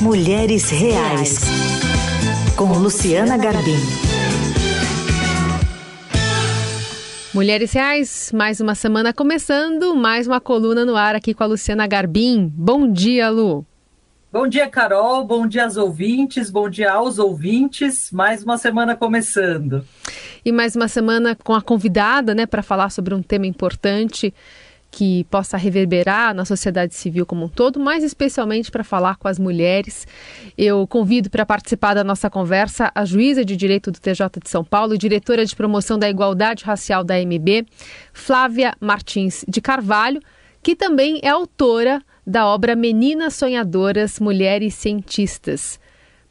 Mulheres Reais, com Luciana Garbim. Mulheres Reais, mais uma semana começando, mais uma coluna no ar aqui com a Luciana Garbim. Bom dia, Lu. Bom dia, Carol. Bom dia aos ouvintes. Bom dia aos ouvintes. Mais uma semana começando. E mais uma semana com a convidada, né, para falar sobre um tema importante que possa reverberar na sociedade civil como um todo, mas especialmente para falar com as mulheres. Eu convido para participar da nossa conversa a juíza de direito do TJ de São Paulo e diretora de promoção da igualdade racial da MB, Flávia Martins de Carvalho, que também é autora da obra Meninas Sonhadoras, Mulheres Cientistas.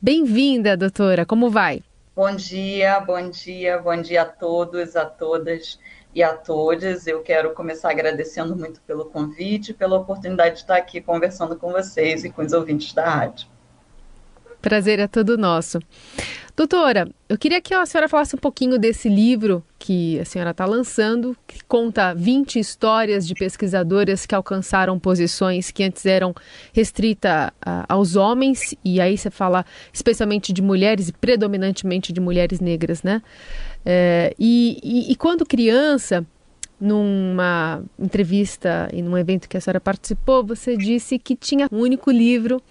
Bem-vinda, doutora. Como vai? Bom dia, bom dia, bom dia a todos, a todas e a todos. Eu quero começar agradecendo muito pelo convite, pela oportunidade de estar aqui conversando com vocês e com os ouvintes da rádio. Prazer é todo nosso. Doutora, eu queria que a senhora falasse um pouquinho desse livro que a senhora está lançando, que conta 20 histórias de pesquisadoras que alcançaram posições que antes eram restritas aos homens, e aí você fala especialmente de mulheres e predominantemente de mulheres negras, né? É, e, e, e quando criança, numa entrevista e num evento que a senhora participou, você disse que tinha um único livro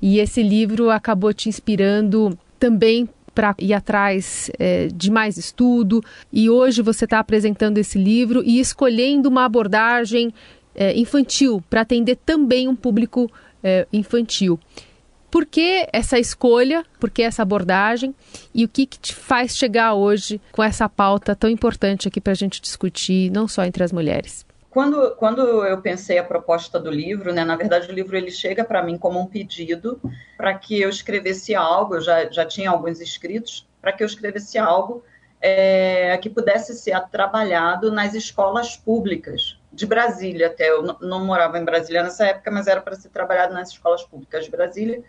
e esse livro acabou te inspirando também para ir atrás é, de mais estudo. E hoje você está apresentando esse livro e escolhendo uma abordagem é, infantil para atender também um público é, infantil. Por que essa escolha? Por que essa abordagem? E o que, que te faz chegar hoje com essa pauta tão importante aqui para a gente discutir, não só entre as mulheres? Quando, quando eu pensei a proposta do livro, né, na verdade o livro ele chega para mim como um pedido para que eu escrevesse algo, eu já, já tinha alguns escritos, para que eu escrevesse algo é, que pudesse ser trabalhado nas escolas públicas de Brasília até. Eu não morava em Brasília nessa época, mas era para ser trabalhado nas escolas públicas de Brasília,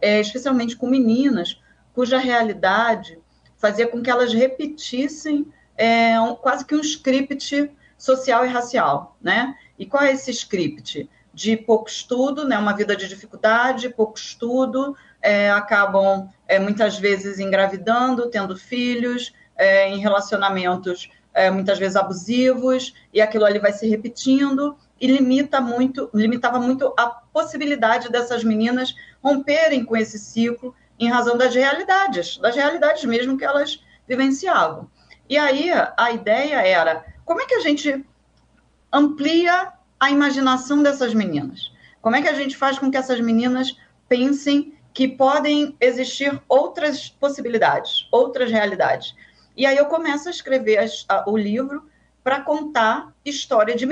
é, especialmente com meninas cuja realidade fazia com que elas repetissem é, um, quase que um script social e racial, né? E qual é esse script? De pouco estudo, né? Uma vida de dificuldade, pouco estudo, é, acabam é, muitas vezes engravidando, tendo filhos, é, em relacionamentos é, muitas vezes abusivos, e aquilo ali vai se repetindo e limita muito, limitava muito a possibilidade dessas meninas romperem com esse ciclo em razão das realidades, das realidades mesmo que elas vivenciavam. E aí a ideia era como é que a gente amplia a imaginação dessas meninas? Como é que a gente faz com que essas meninas pensem que podem existir outras possibilidades, outras realidades? E aí eu começo a escrever as, a, o livro para contar história de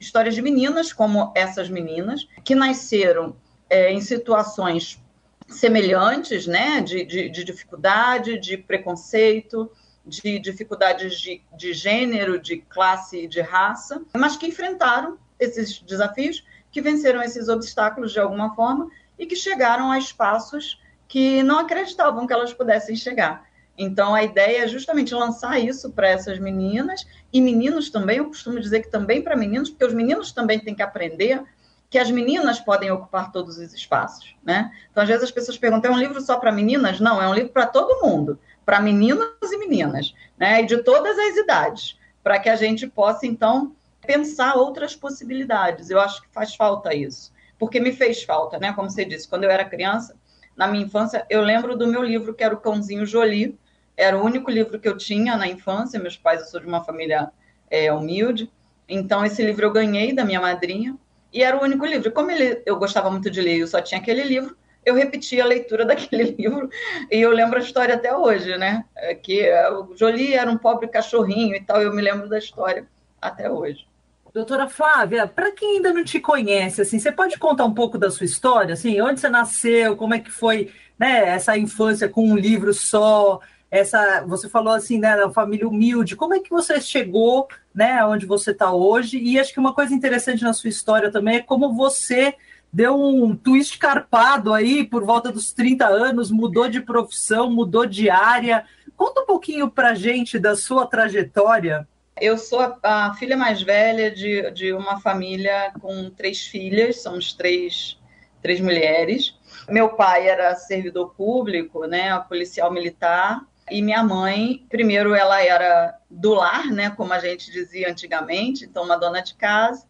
histórias de meninas como essas meninas que nasceram é, em situações semelhantes, né, de, de, de dificuldade, de preconceito, de dificuldades de, de gênero, de classe e de raça, mas que enfrentaram esses desafios, que venceram esses obstáculos de alguma forma e que chegaram a espaços que não acreditavam que elas pudessem chegar. Então, a ideia é justamente lançar isso para essas meninas e meninos também. Eu costumo dizer que também para meninos, porque os meninos também têm que aprender que as meninas podem ocupar todos os espaços, né? Então, às vezes as pessoas perguntam: é um livro só para meninas? Não, é um livro para todo mundo para meninos e meninas, né? E de todas as idades, para que a gente possa, então, pensar outras possibilidades. Eu acho que faz falta isso, porque me fez falta, né? Como você disse, quando eu era criança, na minha infância, eu lembro do meu livro, que era o Cãozinho Jolie, era o único livro que eu tinha na infância. Meus pais, eu sou de uma família é, humilde, então esse livro eu ganhei da minha madrinha, e era o único livro. Como ele, eu gostava muito de ler, eu só tinha aquele livro, eu repeti a leitura daquele livro e eu lembro a história até hoje, né? É que é, o Jolie era um pobre cachorrinho e tal, eu me lembro da história até hoje. Doutora Flávia, para quem ainda não te conhece, assim, você pode contar um pouco da sua história, assim, onde você nasceu, como é que foi, né, essa infância com um livro só, essa, você falou assim, né, na família humilde, como é que você chegou, né, onde você está hoje? E acho que uma coisa interessante na sua história também é como você deu um twist carpado aí por volta dos 30 anos, mudou de profissão, mudou de área. Conta um pouquinho para gente da sua trajetória. Eu sou a, a, filha mais velha de, de uma família com três filhas, somos três, três mulheres. Meu pai era servidor público, né, policial militar, e minha mãe, primeiro ela era do lar, né, como a gente dizia antigamente, então uma dona de casa,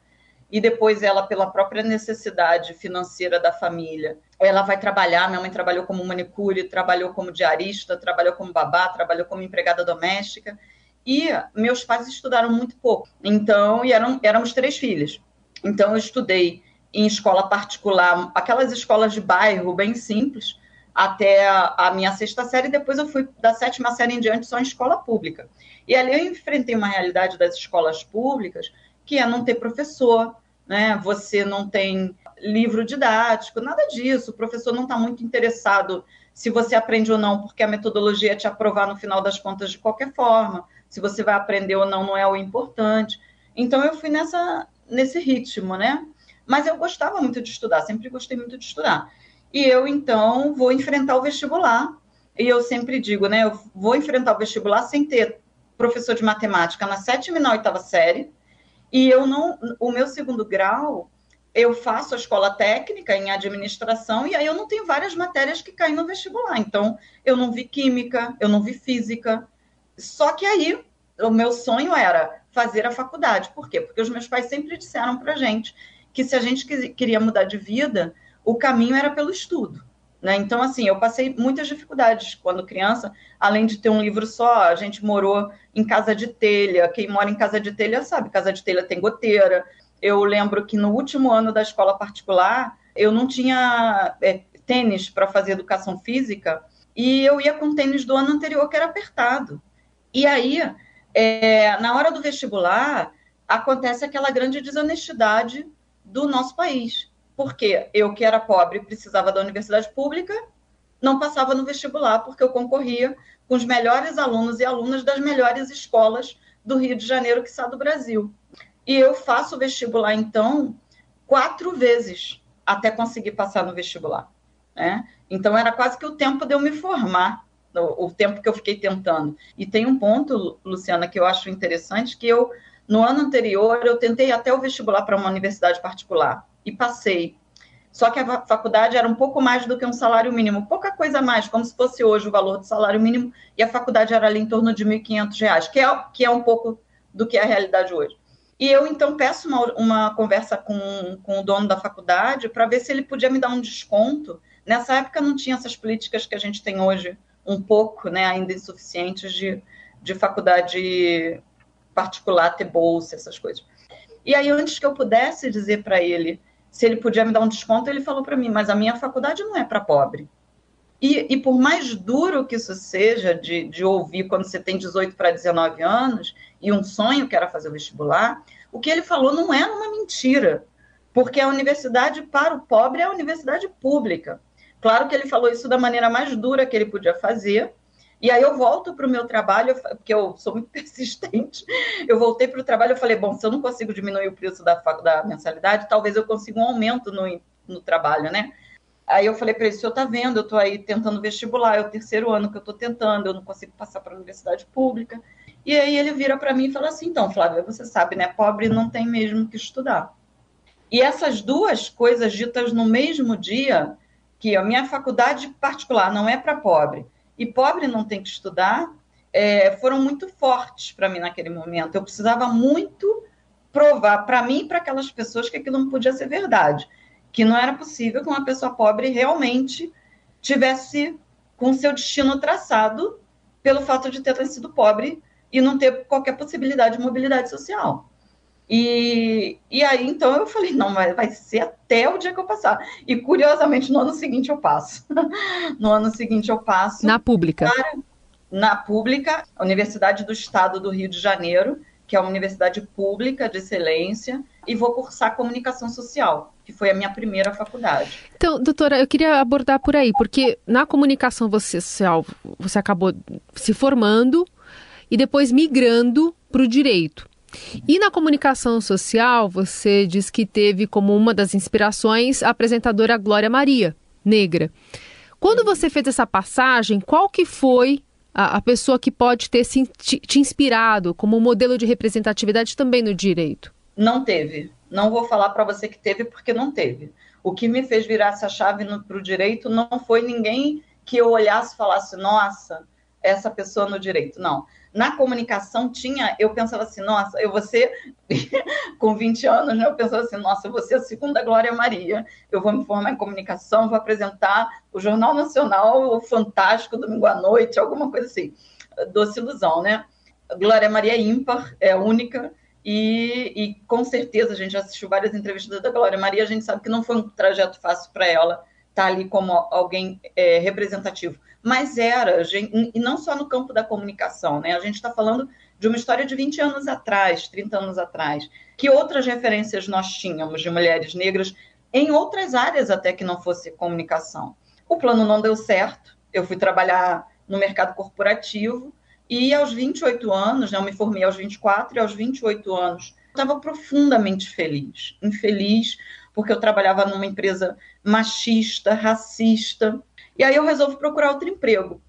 e depois ela pela própria necessidade financeira da família, ela vai trabalhar, minha mãe trabalhou como manicure, trabalhou como diarista, trabalhou como babá, trabalhou como empregada doméstica, e meus pais estudaram muito pouco. Então, e eram, éramos três filhas. Então eu estudei em escola particular, aquelas escolas de bairro bem simples, até a, minha sexta série, depois eu fui da sétima série em diante só em escola pública. E ali eu enfrentei uma realidade das escolas públicas, que é não ter professor, né? Você não tem livro didático, nada disso. O professor não está muito interessado se você aprende ou não, porque a metodologia é te aprovar no final das contas de qualquer forma. Se você vai aprender ou não, não é o importante. Então eu fui nessa, nesse ritmo, né? Mas eu gostava muito de estudar, sempre gostei muito de estudar. E eu, então, vou enfrentar o vestibular. E eu sempre digo, né? Eu vou enfrentar o vestibular sem ter professor de matemática na sétima e na oitava série. E eu não. O meu segundo grau, eu faço a escola técnica em administração, e aí eu não tenho várias matérias que caem no vestibular. Então, eu não vi química, eu não vi física. Só que aí, o meu sonho era fazer a faculdade. Por quê? Porque os meus pais sempre disseram para gente que se a gente queria mudar de vida, o caminho era pelo estudo. Né? Então, assim, eu passei muitas dificuldades quando criança, além de ter um livro só, a gente morou em casa de telha. Quem mora em casa de telha sabe, casa de telha tem goteira. Eu lembro que no último ano da escola particular, eu não tinha é, tênis para fazer educação física e eu ia com tênis do ano anterior que era apertado. E aí, é, na hora do vestibular, acontece aquela grande desonestidade do nosso país porque eu, que era pobre, precisava da universidade pública, não passava no vestibular, porque eu concorria com os melhores alunos e alunas das melhores escolas do Rio de Janeiro, que está do Brasil. E eu faço o vestibular, então, quatro vezes até conseguir passar no vestibular. Né? Então, era quase que o tempo de eu me formar, o, o tempo que eu fiquei tentando. E tem um ponto, Luciana, que eu acho interessante, que eu, no ano anterior, eu tentei até o vestibular para uma universidade particular e passei. Só que a faculdade era um pouco mais do que um salário mínimo, pouca coisa mais, como se fosse hoje o valor do salário mínimo, e a faculdade era ali em torno de R$ 1.500, que é, que é um pouco do que é a realidade hoje. E eu, então, peço uma, uma conversa com, com o dono da faculdade para ver se ele podia me dar um desconto. Nessa época não tinha essas políticas que a gente tem hoje, um pouco, né, ainda insuficientes, de, de faculdade particular ter bolsa, essas coisas. E aí, antes que eu pudesse dizer para ele se ele podia me dar um desconto, ele falou para mim, mas a minha faculdade não é para pobre. E, e, por mais duro que isso seja de, de ouvir quando você tem 18 para 19 anos e um sonho que era fazer o vestibular, o que ele falou não é uma mentira, porque a universidade para o pobre é a universidade pública. Claro que ele falou isso da maneira mais dura que ele podia fazer, e aí eu volto para o meu trabalho, porque eu sou muito persistente. Eu voltei para o trabalho e falei, bom, se eu não consigo diminuir o preço da, da mensalidade, talvez eu consiga um aumento no, no trabalho, né? Aí eu falei para ele, o senhor está vendo, eu estou aí tentando vestibular, é o terceiro ano que eu estou tentando, eu não consigo passar para a universidade pública. E aí ele vira para mim e fala assim, então, Flávia, você sabe, né, pobre não tem mesmo que estudar. E essas duas coisas ditas no mesmo dia, que a minha faculdade particular não é para pobre, e pobre não tem que estudar, é, foram muito fortes para mim naquele momento. Eu precisava muito provar para mim e para aquelas pessoas que aquilo não podia ser verdade, que não era possível que uma pessoa pobre realmente tivesse com seu destino traçado pelo fato de ter sido pobre e não ter qualquer possibilidade de mobilidade social. E, e aí, então, eu falei, não, vai, vai ser até o dia que eu passar. E, curiosamente, no ano seguinte eu passo. no ano seguinte eu passo. Na pública? Para, na pública, a Universidade do Estado do Rio de Janeiro, que é uma universidade pública de excelência, e vou cursar comunicação social, que foi a minha primeira faculdade. Então, doutora, eu queria abordar por aí, porque na comunicação social você acabou se formando e depois migrando para o direito. E na comunicação social, você diz que teve como uma das inspirações a apresentadora Glória Maria, negra. Quando você fez essa passagem, qual que foi a, a pessoa que pode ter se, te, te inspirado como modelo de representatividade também no direito? Não teve. Não vou falar para você que teve, porque não teve. O que me fez virar essa chave para o direito não foi ninguém que eu olhasse e falasse, nossa, essa pessoa no direito. Não. Na comunicação tinha, eu pensava assim, nossa, eu vou ser, com 20 anos, né, eu pensava assim, nossa, eu vou ser a segunda Glória Maria, eu vou me formar em comunicação, vou apresentar o Jornal Nacional, o Fantástico, domingo à noite, alguma coisa assim. Doce ilusão, né? Glória Maria é ímpar, é única, e, e, com certeza a gente já assistiu várias entrevistas da Glória Maria, a gente sabe que não foi um trajeto fácil para ela estar tá ali como alguém é, representativo. Mas era, e não só no campo da comunicação, né? A gente está falando de uma história de 20 anos atrás, 30 anos atrás. Que outras referências nós tínhamos de mulheres negras em outras áreas até que não fosse comunicação? O plano não deu certo, eu fui trabalhar no mercado corporativo, e aos 28 anos, né, eu me formei aos 24 e aos 28 anos, estava profundamente feliz. Infeliz porque eu trabalhava numa empresa machista, racista. E aí eu resolvo procurar outro emprego.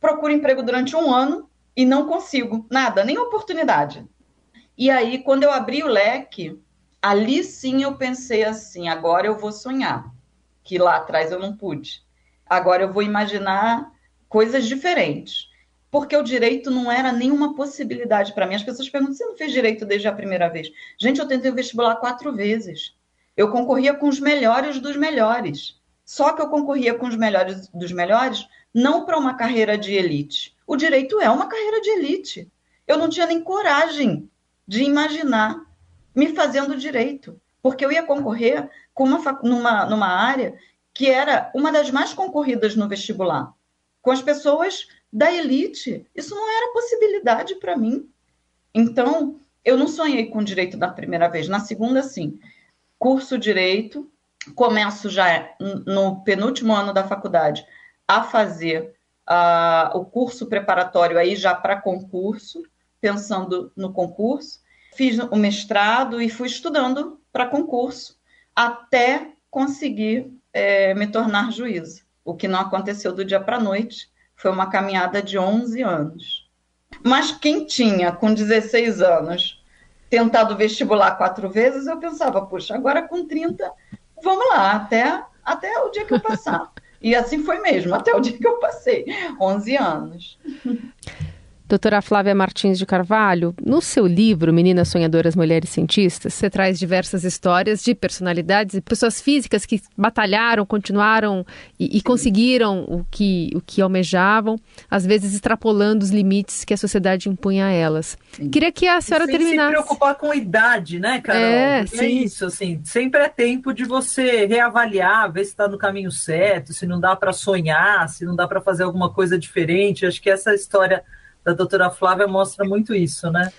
Procuro emprego durante um ano e não consigo nada, nem oportunidade. E aí, quando eu abri o leque, ali sim eu pensei assim: agora eu vou sonhar, que lá atrás eu não pude. Agora eu vou imaginar coisas diferentes porque o direito não era nenhuma possibilidade para mim. As pessoas perguntam: você não fez direito desde a primeira vez? Gente, eu tentei o vestibular quatro vezes. Eu concorria com os melhores dos melhores. Só que eu concorria com os melhores dos melhores não para uma carreira de elite. O direito é uma carreira de elite. Eu não tinha nem coragem de imaginar me fazendo direito, porque eu ia concorrer com uma, numa, numa área que era uma das mais concorridas no vestibular, com as pessoas da elite. Isso não era possibilidade para mim. Então, eu não sonhei com direito na primeira vez. Na segunda, sim. Curso direito, começo já no penúltimo ano da faculdade a fazer uh, o curso preparatório aí já para concurso, pensando no concurso. Fiz o mestrado e fui estudando para concurso até conseguir é, me tornar juíza, o que não aconteceu do dia para a noite, foi uma caminhada de 11 anos. Mas quem tinha, com 16 anos, tentado vestibular quatro vezes, eu pensava, puxa, agora com 30, vamos lá, até, até o dia que eu passar. E assim foi mesmo, até o dia que eu passei, 11 anos. Doutora Flávia Martins de Carvalho, no seu livro Meninas Sonhadoras Mulheres Cientistas, você traz diversas histórias de personalidades e pessoas físicas que batalharam, continuaram e, e conseguiram o que, o que almejavam, às vezes extrapolando os limites que a sociedade impunha a elas. Sim. Queria que a senhora sem terminasse. se preocupar com a idade, né, Carol? É, é isso, assim, sempre é tempo de você reavaliar, ver se está no caminho certo, se não dá para sonhar, se não dá para fazer alguma coisa diferente. Acho que essa história da doutora Flávia mostra muito isso, né?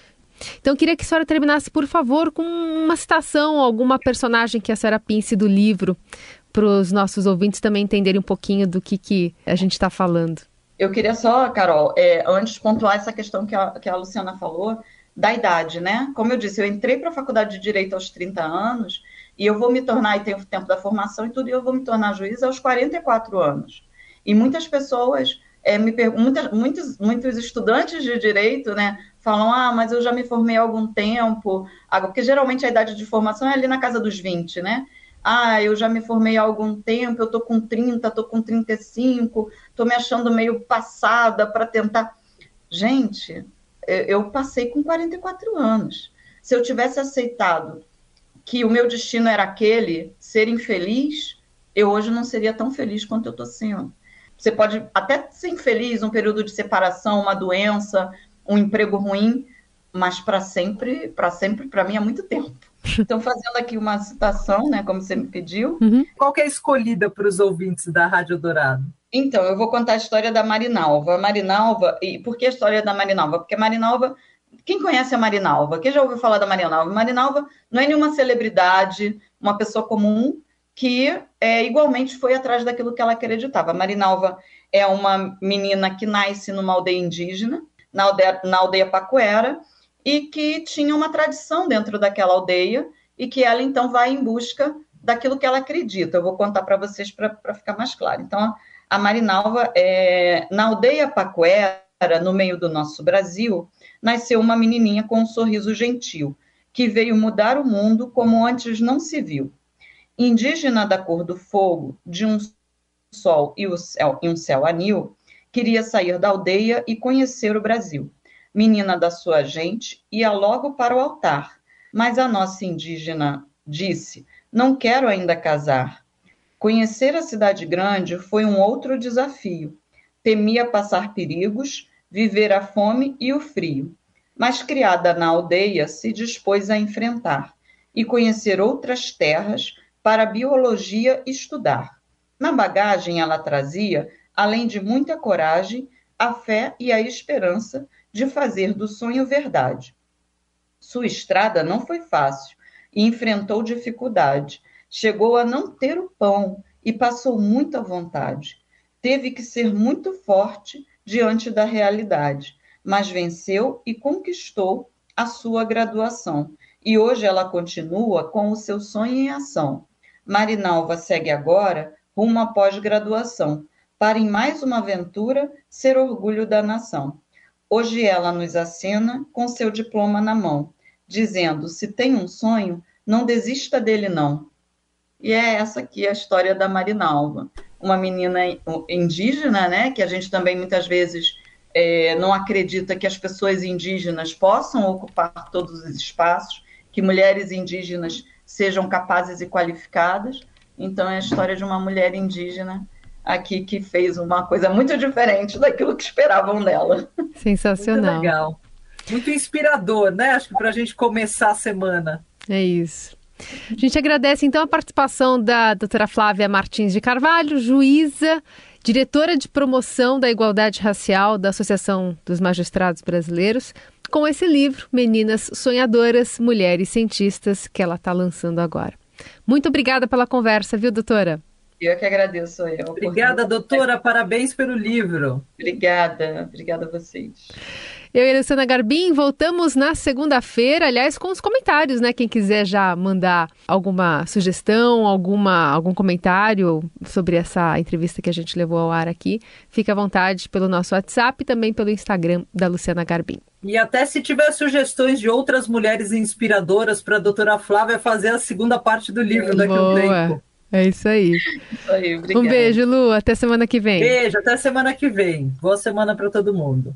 Então, queria que a senhora terminasse, por favor, com uma citação, alguma personagem que a senhora pense do livro, para os nossos ouvintes também entenderem um pouquinho do que, que a gente está falando. Eu queria só, Carol, é, antes pontuar essa questão que a, que a Luciana falou, da idade, né? Como eu disse, eu entrei para a faculdade de Direito aos 30 anos, e eu vou me tornar, e tenho o tempo da formação e tudo, e eu vou me tornar juiz aos 44 anos. E muitas pessoas é, me muitos, muitos estudantes de direito, né, falam, ah, mas eu já me formei há algum tempo, porque geralmente a idade de formação é ali na casa dos 20, né? Ah, eu já me formei há algum tempo, eu tô com 30, tô com 35, tô me achando meio passada para tentar. Gente, eu passei com 44 anos. Se eu tivesse aceitado que o meu destino era aquele, ser infeliz, eu hoje não seria tão feliz quanto eu tô sendo. Você pode até ser infeliz, um período de separação, uma doença, um emprego ruim, mas para sempre, para sempre, para mim é muito tempo. Então, fazendo aqui uma citação, né, como você me pediu. Uhum. Qual que é a escolhida para os ouvintes da Rádio Dourado? Então, eu vou contar a história da Marinalva. Marinalva, e por que a história da Marinalva? Porque a Marinalva, quem conhece a Marinalva? Quem já ouviu falar da Marinalva? Marinalva não é nenhuma celebridade, uma pessoa comum, que é, igualmente foi atrás daquilo que ela acreditava. Marinalva é uma menina que nasce numa aldeia indígena, na aldeia, na aldeia Pacuera, e que tinha uma tradição dentro daquela aldeia, e que ela então vai em busca daquilo que ela acredita. Eu vou contar para vocês para ficar mais claro. Então, a Marinalva, é, na aldeia Pacuera, no meio do nosso Brasil, nasceu uma menininha com um sorriso gentil, que veio mudar o mundo como antes não se viu indígena da cor do fogo, de um sol e, céu, um céu anil, queria sair da aldeia e conhecer o Brasil. Menina da sua gente, ia logo para o altar, mas a nossa indígena disse: Não quero ainda casar. Conhecer a cidade grande foi um outro desafio. Temia passar perigos, viver a fome e o frio. Mas criada na aldeia, se dispôs a enfrentar e conhecer outras terras para biologia estudar. Na bagagem ela trazia, além de muita coragem, a fé e a esperança de fazer do sonho verdade. Sua estrada não foi fácil e enfrentou dificuldade. Chegou a não ter o pão e passou muita vontade. Teve que ser muito forte diante da realidade, mas venceu e conquistou a sua graduação. E hoje ela continua com o seu sonho em ação. Marinalva segue agora rumo à pós-graduação, para em mais uma aventura ser orgulho da nação. Hoje ela nos acena com seu diploma na mão, dizendo: se tem um sonho, não desista dele não. E é essa aqui a história da Marinalva, uma menina indígena, né, que a gente também muitas vezes é, não acredita que as pessoas indígenas possam ocupar todos os espaços, que mulheres indígenas sejam capazes e qualificadas. Então é a história de uma mulher indígena aqui que fez uma coisa muito diferente daquilo que esperavam dela. Sensacional. Muito legal. Muito inspirador, né? Acho que para a gente começar a semana. É isso. A gente agradece então a participação da doutora Flávia Martins de Carvalho, juíza, diretora de promoção da igualdade racial da Associação dos Magistrados Brasileiros, com esse livro, Meninas Sonhadoras, Mulheres Cientistas, que ela está lançando agora. Muito obrigada pela conversa, viu, doutora? Eu que agradeço. Eu, obrigada, doutora. Parabéns pelo livro. Obrigada. Obrigada a vocês. Eu e a Luciana Garbim voltamos na segunda-feira, aliás, com os comentários, né? Quem quiser já mandar alguma sugestão, alguma, algum comentário sobre essa entrevista que a gente levou ao ar aqui, fique à vontade pelo nosso WhatsApp e também pelo Instagram da Luciana Garbim. E até se tiver sugestões de outras mulheres inspiradoras para a doutora Flávia fazer a segunda parte do livro daqui a um tempo. É isso aí. Isso aí, Um beijo, Lu. Até semana que vem. Beijo, até semana que vem. Boa semana para todo mundo.